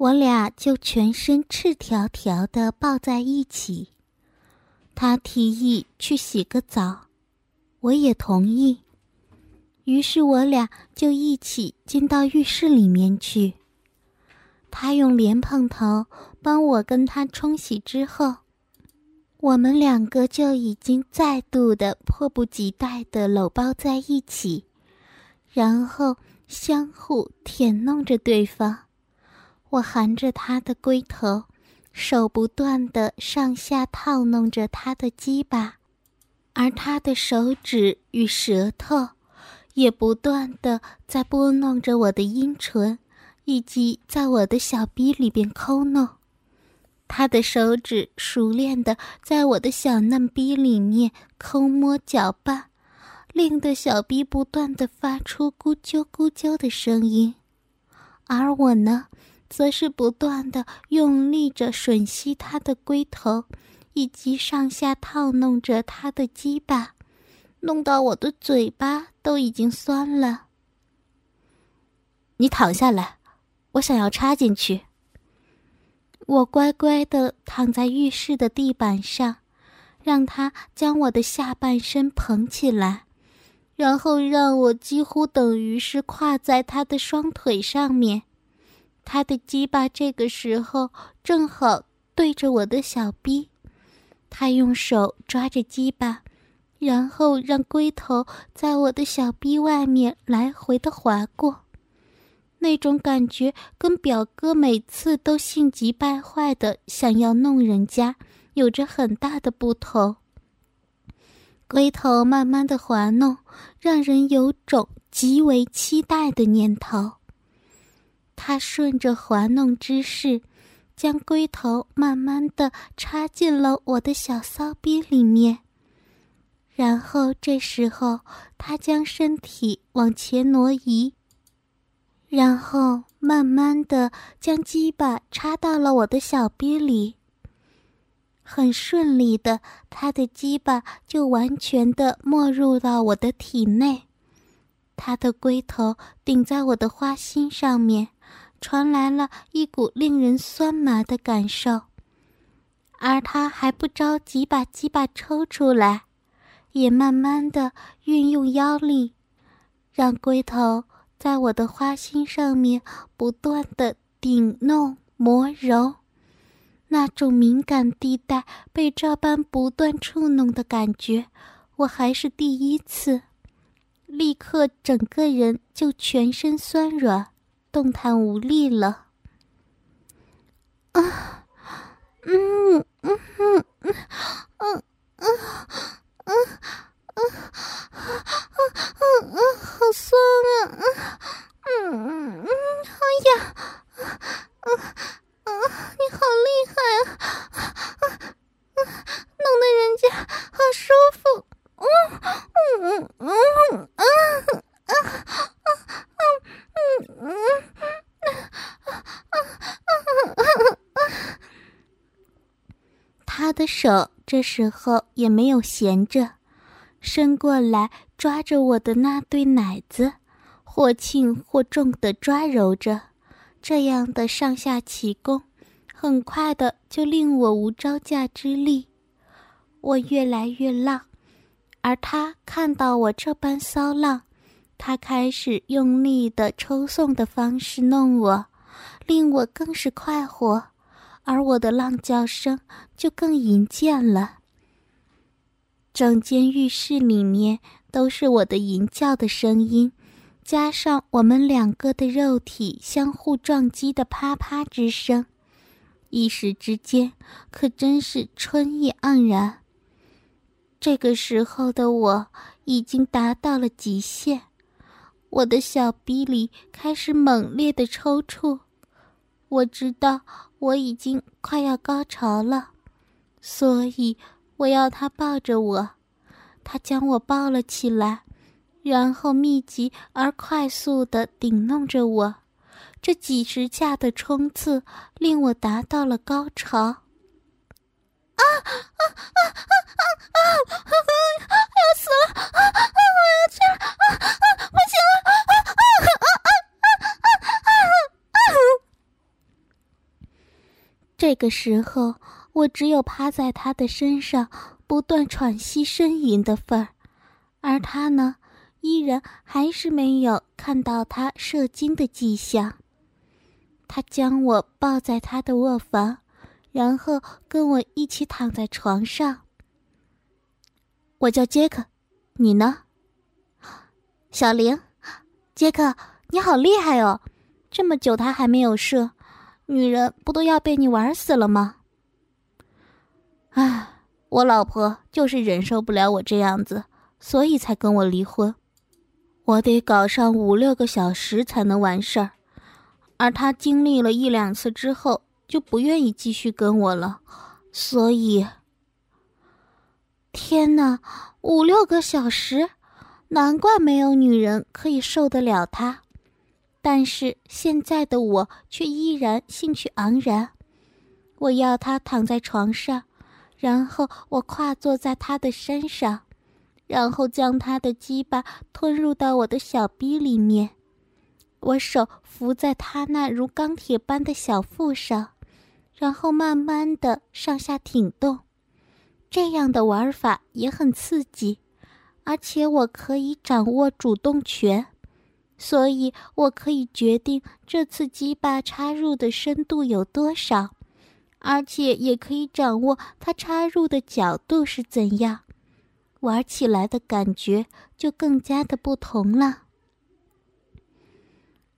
我俩就全身赤条条的抱在一起。他提议去洗个澡，我也同意。于是我俩就一起进到浴室里面去。他用莲蓬头帮我跟他冲洗之后，我们两个就已经再度的迫不及待的搂抱在一起，然后相互舔弄着对方。我含着他的龟头，手不断的上下套弄着他的鸡巴，而他的手指与舌头也不断的在拨弄着我的阴唇，以及在我的小逼里边抠弄。他的手指熟练的在我的小嫩逼里面抠摸搅拌，令得小逼不断的发出咕啾咕啾的声音，而我呢？则是不断的用力着吮吸他的龟头，以及上下套弄着他的鸡巴，弄到我的嘴巴都已经酸了。你躺下来，我想要插进去。我乖乖的躺在浴室的地板上，让他将我的下半身捧起来，然后让我几乎等于是跨在他的双腿上面。他的鸡巴这个时候正好对着我的小逼，他用手抓着鸡巴，然后让龟头在我的小逼外面来回的划过，那种感觉跟表哥每次都性急败坏的想要弄人家有着很大的不同。龟头慢慢的滑弄，让人有种极为期待的念头。他顺着滑弄之势，将龟头慢慢的插进了我的小骚逼里面。然后这时候，他将身体往前挪移，然后慢慢的将鸡巴插到了我的小逼里。很顺利的，他的鸡巴就完全的没入到我的体内，他的龟头顶在我的花心上面。传来了一股令人酸麻的感受，而他还不着急把鸡巴抽出来，也慢慢的运用腰力，让龟头在我的花心上面不断的顶弄磨揉，那种敏感地带被这般不断触弄的感觉，我还是第一次，立刻整个人就全身酸软。动弹无力了。啊，嗯嗯嗯嗯嗯嗯嗯嗯嗯嗯，好酸啊！嗯嗯嗯，哎呀，嗯嗯，你好厉害啊！嗯，弄得人家好舒服。嗯嗯嗯嗯嗯嗯嗯嗯。他的手这时候也没有闲着，伸过来抓着我的那对奶子，或轻或重的抓揉着，这样的上下起功，很快的就令我无招架之力。我越来越浪，而他看到我这般骚浪。他开始用力的抽送的方式弄我，令我更是快活，而我的浪叫声就更淫贱了。整间浴室里面都是我的淫叫的声音，加上我们两个的肉体相互撞击的啪啪之声，一时之间可真是春意盎然。这个时候的我已经达到了极限。我的小逼里开始猛烈的抽搐，我知道我已经快要高潮了，所以我要他抱着我。他将我抱了起来，然后密集而快速地顶弄着我。这几十下的冲刺令我达到了高潮。啊啊啊啊啊啊！要死了！啊啊！我要去了！啊啊！不啊啊啊啊啊啊！这个时候，我只有趴在他的身上，不断喘息呻吟的份儿，而他呢，依然还是没有看到他射精的迹象。他将我抱在他的卧房，然后跟我一起躺在床上。我叫杰克，你呢？小玲，杰克，你好厉害哦！这么久他还没有射。女人不都要被你玩死了吗？唉，我老婆就是忍受不了我这样子，所以才跟我离婚。我得搞上五六个小时才能完事儿，而她经历了一两次之后就不愿意继续跟我了，所以……天哪，五六个小时，难怪没有女人可以受得了他。但是现在的我却依然兴趣盎然，我要他躺在床上，然后我跨坐在他的身上，然后将他的鸡巴吞入到我的小逼里面，我手扶在他那如钢铁般的小腹上，然后慢慢的上下挺动，这样的玩法也很刺激，而且我可以掌握主动权。所以我可以决定这次鸡巴插入的深度有多少，而且也可以掌握它插入的角度是怎样，玩起来的感觉就更加的不同了。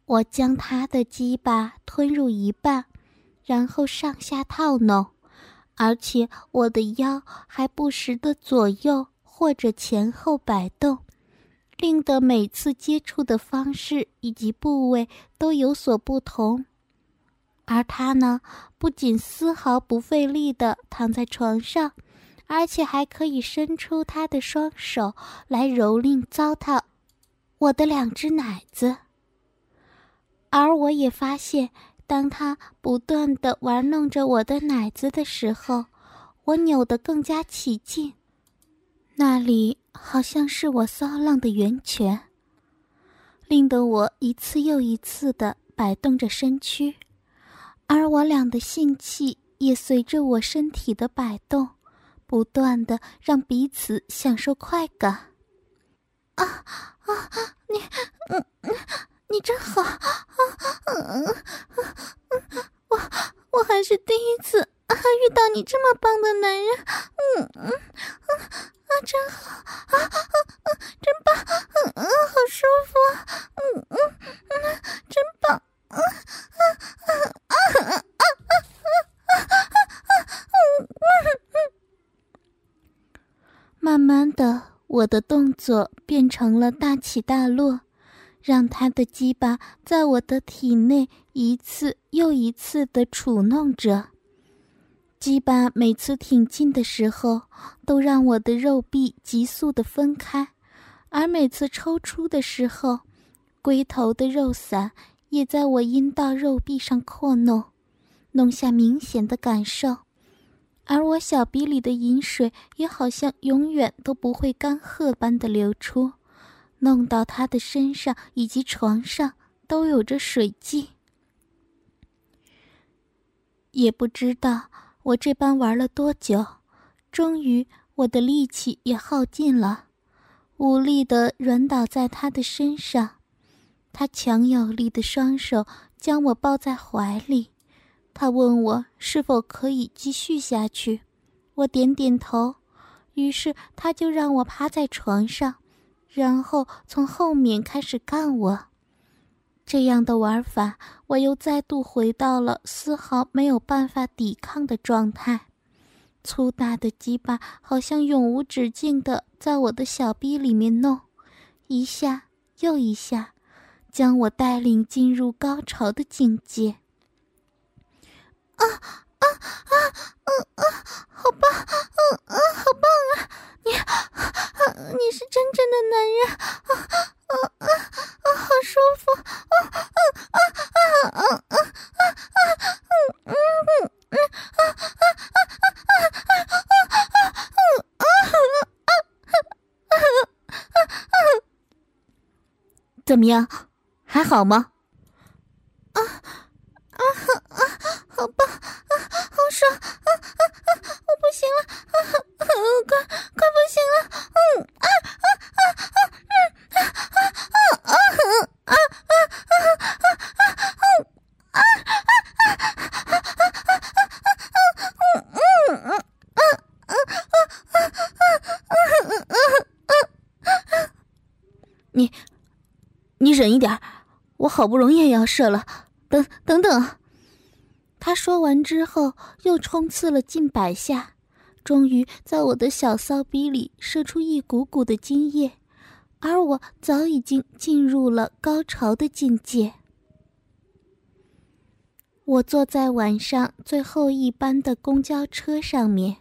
我将他的鸡巴吞入一半，然后上下套弄，而且我的腰还不时的左右或者前后摆动。令得每次接触的方式以及部位都有所不同，而他呢，不仅丝毫不费力地躺在床上，而且还可以伸出他的双手来蹂躏、糟蹋我的两只奶子。而我也发现，当他不断地玩弄着我的奶子的时候，我扭得更加起劲，那里。好像是我骚浪的源泉，令得我一次又一次的摆动着身躯，而我俩的性气也随着我身体的摆动，不断的让彼此享受快感。啊啊！你，嗯嗯，你真好啊！嗯嗯，我我还是第一次遇到你这么棒的男人。嗯嗯嗯。啊，真好啊啊啊真棒，嗯嗯，好舒服，嗯嗯嗯，真棒，嗯嗯嗯啊啊啊啊啊啊啊嗯嗯。慢慢的，我的动作变成了大起大落，让他的鸡巴在我的体内一次又一次的触弄着。鸡巴每次挺进的时候，都让我的肉壁急速的分开；而每次抽出的时候，龟头的肉伞也在我阴道肉壁上扩弄，弄下明显的感受。而我小鼻里的饮水也好像永远都不会干涸般的流出，弄到他的身上以及床上都有着水迹。也不知道。我这般玩了多久？终于，我的力气也耗尽了，无力的软倒在他的身上。他强有力的双手将我抱在怀里。他问我是否可以继续下去。我点点头。于是，他就让我趴在床上，然后从后面开始干我。这样的玩法，我又再度回到了丝毫没有办法抵抗的状态。粗大的鸡巴好像永无止境的在我的小臂里面弄，一下又一下，将我带领进入高潮的境界。啊啊啊嗯嗯，好棒，嗯嗯，好棒啊！你，你是真正的男人，啊啊啊啊，怎么样，还好吗？点儿，我好不容易也要射了。等等等，他说完之后，又冲刺了近百下，终于在我的小骚逼里射出一股股的精液，而我早已经进入了高潮的境界。我坐在晚上最后一班的公交车上面，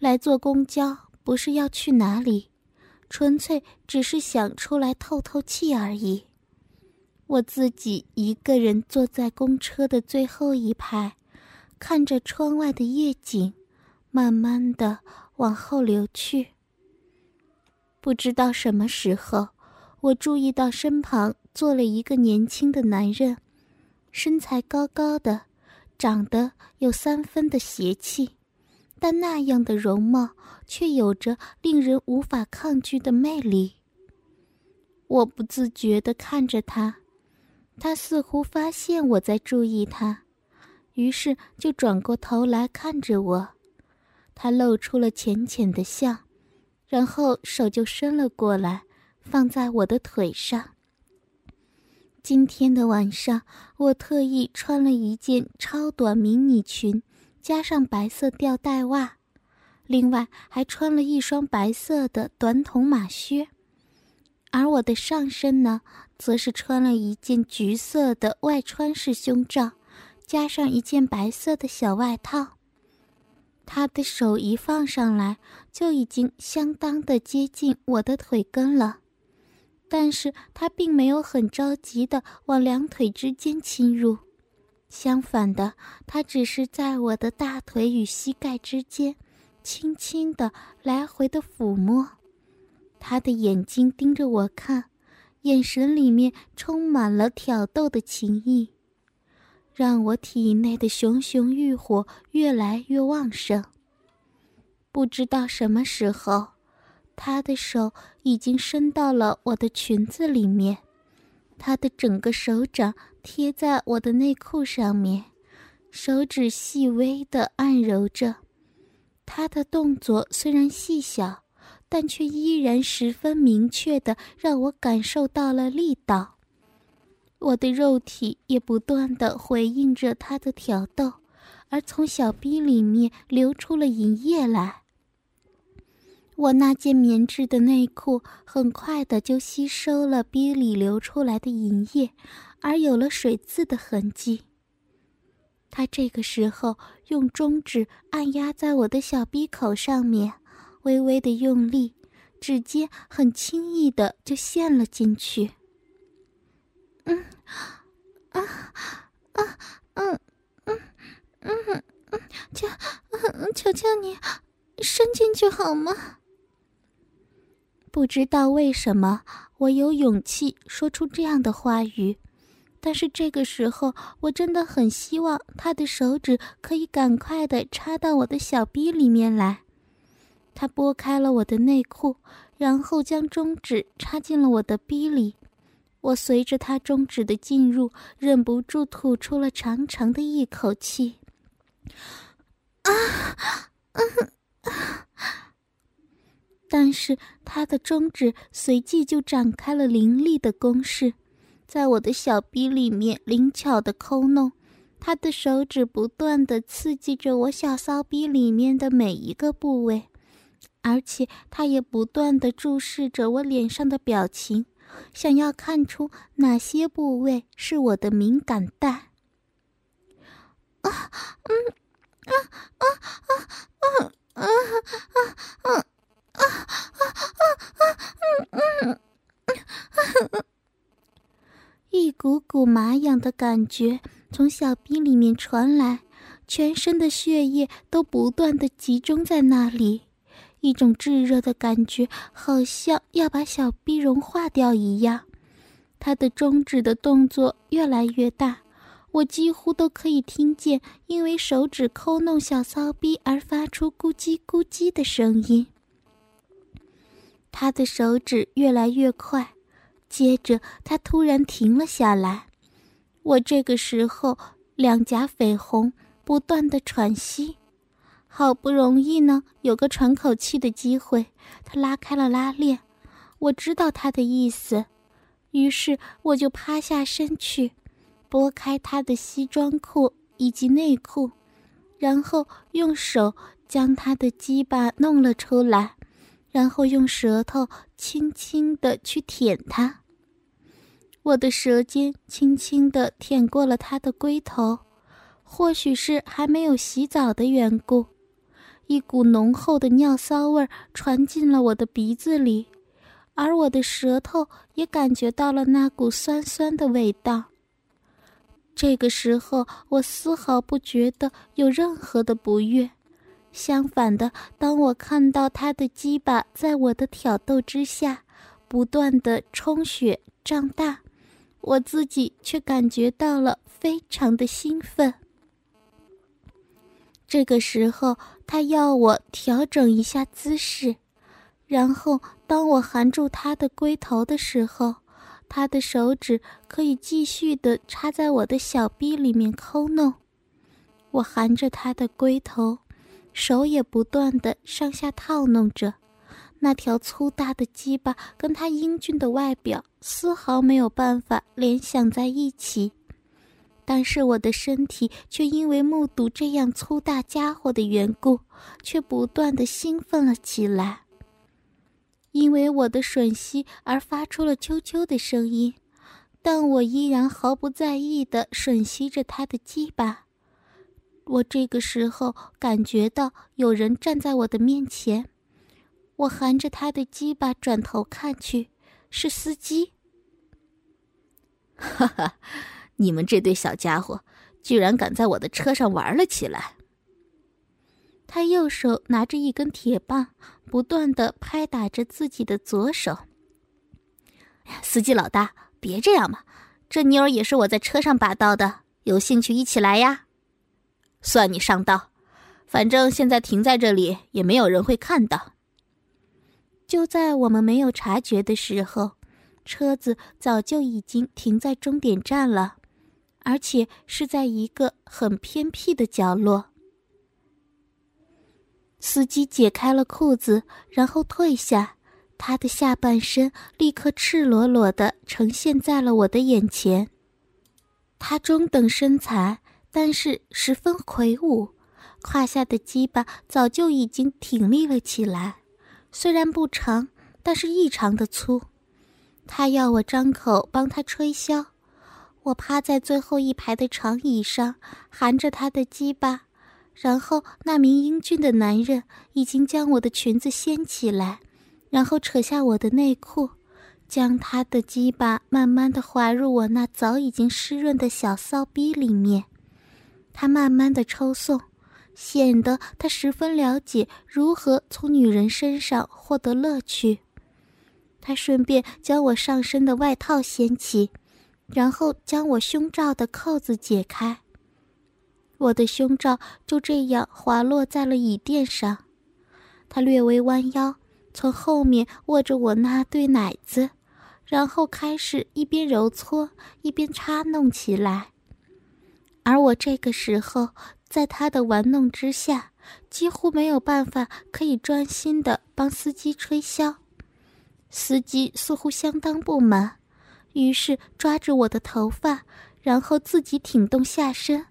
来坐公交不是要去哪里。纯粹只是想出来透透气而已。我自己一个人坐在公车的最后一排，看着窗外的夜景，慢慢的往后流去。不知道什么时候，我注意到身旁坐了一个年轻的男人，身材高高的，长得有三分的邪气。但那样的容貌却有着令人无法抗拒的魅力。我不自觉地看着他，他似乎发现我在注意他，于是就转过头来看着我。他露出了浅浅的笑，然后手就伸了过来，放在我的腿上。今天的晚上，我特意穿了一件超短迷你裙。加上白色吊带袜，另外还穿了一双白色的短筒马靴，而我的上身呢，则是穿了一件橘色的外穿式胸罩，加上一件白色的小外套。他的手一放上来，就已经相当的接近我的腿根了，但是他并没有很着急的往两腿之间侵入。相反的，他只是在我的大腿与膝盖之间，轻轻的来回的抚摸。他的眼睛盯着我看，眼神里面充满了挑逗的情意，让我体内的熊熊欲火越来越旺盛。不知道什么时候，他的手已经伸到了我的裙子里面。他的整个手掌贴在我的内裤上面，手指细微的按揉着。他的动作虽然细小，但却依然十分明确的让我感受到了力道。我的肉体也不断的回应着他的挑逗，而从小逼里面流出了银液来。我那件棉质的内裤很快的就吸收了逼里流出来的银液，而有了水渍的痕迹。他这个时候用中指按压在我的小逼口上面，微微的用力，指尖很轻易的就陷了进去。嗯，啊，啊，嗯，嗯，嗯，嗯，求，求求你，伸进去好吗？不知道为什么，我有勇气说出这样的话语，但是这个时候，我真的很希望他的手指可以赶快的插到我的小臂里面来。他拨开了我的内裤，然后将中指插进了我的逼里。我随着他中指的进入，忍不住吐出了长长的一口气。啊，嗯。但是他的中指随即就展开了凌厉的攻势，在我的小臂里面灵巧的抠弄，他的手指不断的刺激着我小骚逼里面的每一个部位，而且他也不断的注视着我脸上的表情，想要看出哪些部位是我的敏感带。一股股麻痒的感觉从小臂里面传来，全身的血液都不断的集中在那里，一种炙热的感觉，好像要把小臂融化掉一样。他的中指的动作越来越大，我几乎都可以听见因为手指抠弄小骚逼而发出咕叽咕叽的声音。他的手指越来越快。接着，他突然停了下来。我这个时候两颊绯红，不断的喘息。好不容易呢，有个喘口气的机会，他拉开了拉链。我知道他的意思，于是我就趴下身去，拨开他的西装裤以及内裤，然后用手将他的鸡巴弄了出来，然后用舌头轻轻的去舔它。我的舌尖轻轻地舔过了他的龟头，或许是还没有洗澡的缘故，一股浓厚的尿骚味传进了我的鼻子里，而我的舌头也感觉到了那股酸酸的味道。这个时候，我丝毫不觉得有任何的不悦，相反的，当我看到他的鸡巴在我的挑逗之下，不断的充血胀大。我自己却感觉到了非常的兴奋。这个时候，他要我调整一下姿势，然后当我含住他的龟头的时候，他的手指可以继续的插在我的小臂里面抠弄。我含着他的龟头，手也不断的上下套弄着。那条粗大的鸡巴跟他英俊的外表丝毫没有办法联想在一起，但是我的身体却因为目睹这样粗大家伙的缘故，却不断的兴奋了起来。因为我的吮吸而发出了啾啾的声音，但我依然毫不在意的吮吸着他的鸡巴。我这个时候感觉到有人站在我的面前。我含着他的鸡巴转头看去，是司机。哈哈，你们这对小家伙居然敢在我的车上玩了起来！他右手拿着一根铁棒，不断的拍打着自己的左手。司机老大，别这样嘛！这妞儿也是我在车上把到的，有兴趣一起来呀？算你上道，反正现在停在这里也没有人会看到。就在我们没有察觉的时候，车子早就已经停在终点站了，而且是在一个很偏僻的角落。司机解开了裤子，然后退下，他的下半身立刻赤裸裸的呈现在了我的眼前。他中等身材，但是十分魁梧，胯下的鸡巴早就已经挺立了起来。虽然不长，但是异常的粗。他要我张口帮他吹箫，我趴在最后一排的长椅上，含着他的鸡巴。然后那名英俊的男人已经将我的裙子掀起来，然后扯下我的内裤，将他的鸡巴慢慢的滑入我那早已经湿润的小骚逼里面。他慢慢的抽送。显得他十分了解如何从女人身上获得乐趣。他顺便将我上身的外套掀起，然后将我胸罩的扣子解开。我的胸罩就这样滑落在了椅垫上。他略微弯腰，从后面握着我那对奶子，然后开始一边揉搓一边插弄起来。而我这个时候。在他的玩弄之下，几乎没有办法可以专心的帮司机吹箫。司机似乎相当不满，于是抓着我的头发，然后自己挺动下身，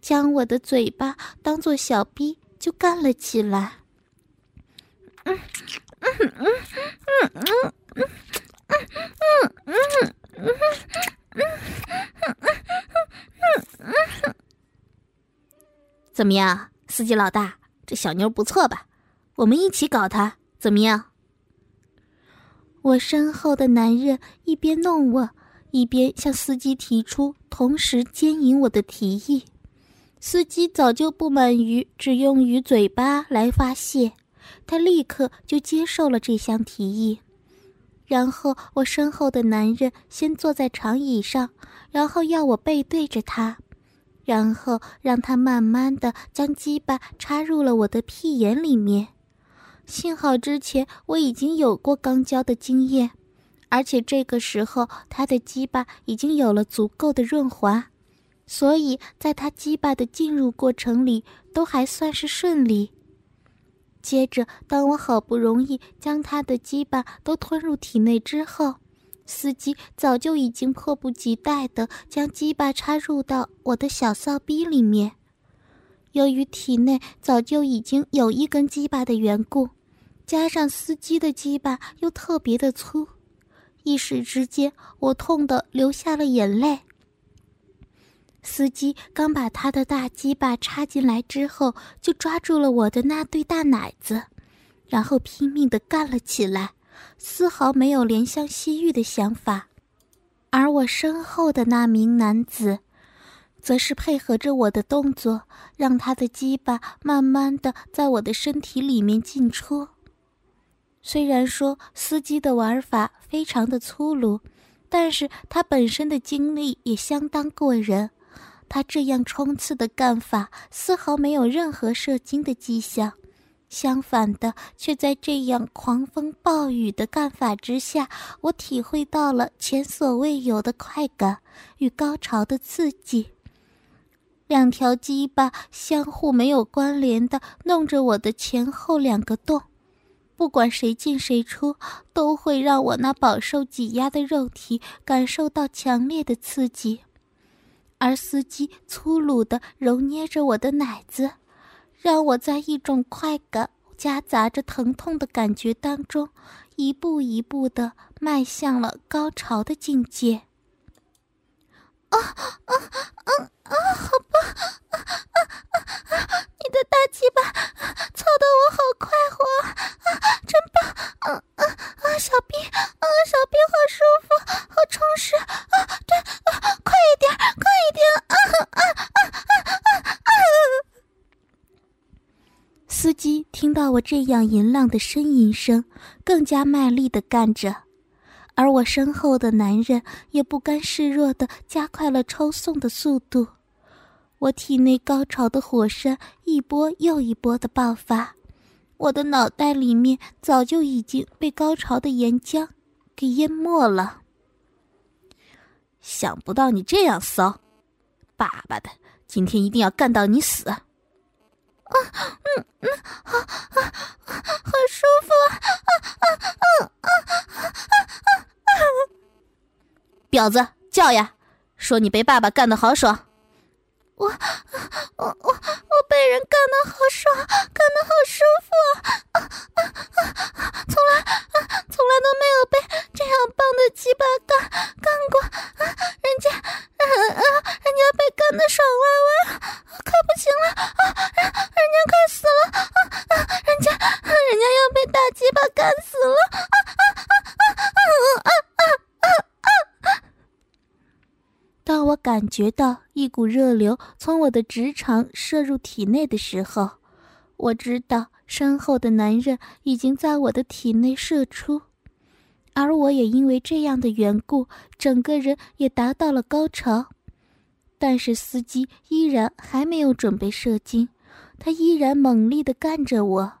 将我的嘴巴当做小逼就干了起来。嗯嗯嗯嗯嗯嗯嗯嗯嗯嗯嗯嗯嗯怎么样，司机老大，这小妞不错吧？我们一起搞她，怎么样？我身后的男人一边弄我，一边向司机提出同时奸淫我的提议。司机早就不满于只用于嘴巴来发泄，他立刻就接受了这项提议。然后我身后的男人先坐在长椅上，然后要我背对着他，然后让他慢慢的将鸡巴插入了我的屁眼里面。幸好之前我已经有过肛交的经验，而且这个时候他的鸡巴已经有了足够的润滑。所以，在他鸡巴的进入过程里，都还算是顺利。接着，当我好不容易将他的鸡巴都吞入体内之后，司机早就已经迫不及待地将鸡巴插入到我的小骚逼里面。由于体内早就已经有一根鸡巴的缘故，加上司机的鸡巴又特别的粗，一时之间，我痛得流下了眼泪。司机刚把他的大鸡巴插进来之后，就抓住了我的那对大奶子，然后拼命的干了起来，丝毫没有怜香惜玉的想法。而我身后的那名男子，则是配合着我的动作，让他的鸡巴慢慢的在我的身体里面进出。虽然说司机的玩法非常的粗鲁，但是他本身的精力也相当过人。他这样冲刺的干法，丝毫没有任何射精的迹象，相反的，却在这样狂风暴雨的干法之下，我体会到了前所未有的快感与高潮的刺激。两条鸡巴相互没有关联的弄着我的前后两个洞，不管谁进谁出，都会让我那饱受挤压的肉体感受到强烈的刺激。而司机粗鲁地揉捏着我的奶子，让我在一种快感夹杂着疼痛的感觉当中，一步一步地迈向了高潮的境界。啊啊啊啊！好棒！啊啊啊啊！你的大鸡巴操得我好快活啊！真棒！啊啊啊！小兵啊，小兵好舒服，好充实啊！对啊，快一点，快一点！啊啊啊啊啊！司机听到我这样淫浪的呻吟声，更加卖力的干着。我身后的男人也不甘示弱的加快了抽送的速度，我体内高潮的火山一波又一波的爆发，我的脑袋里面早就已经被高潮的岩浆给淹没了。想不到你这样骚，爸爸的，今天一定要干到你死！啊，嗯嗯，好，啊，好舒服啊，啊啊啊啊啊啊！婊子叫呀，说你被爸爸干的好爽。我我我我被人干的好爽，干的好舒服啊！啊啊！从来啊从来都没有被这样棒的鸡巴干干过啊！人家啊啊人家被干的爽歪歪，快不行了啊！人家快死了啊啊！人家人家要被大鸡巴干死了觉到一股热流从我的直肠射入体内的时候，我知道身后的男人已经在我的体内射出，而我也因为这样的缘故，整个人也达到了高潮。但是司机依然还没有准备射精，他依然猛力的干着我，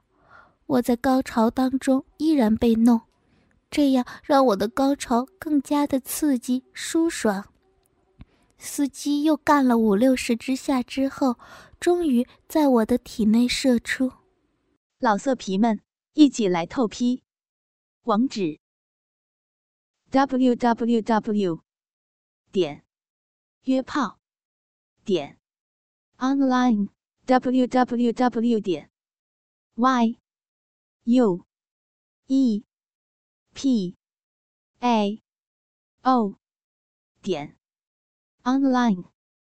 我在高潮当中依然被弄，这样让我的高潮更加的刺激舒爽。司机又干了五六十之下之后，终于在我的体内射出。老色皮们，一起来透批！网址：w w w 点约炮点 online w w w 点 y u e p a o 点。Online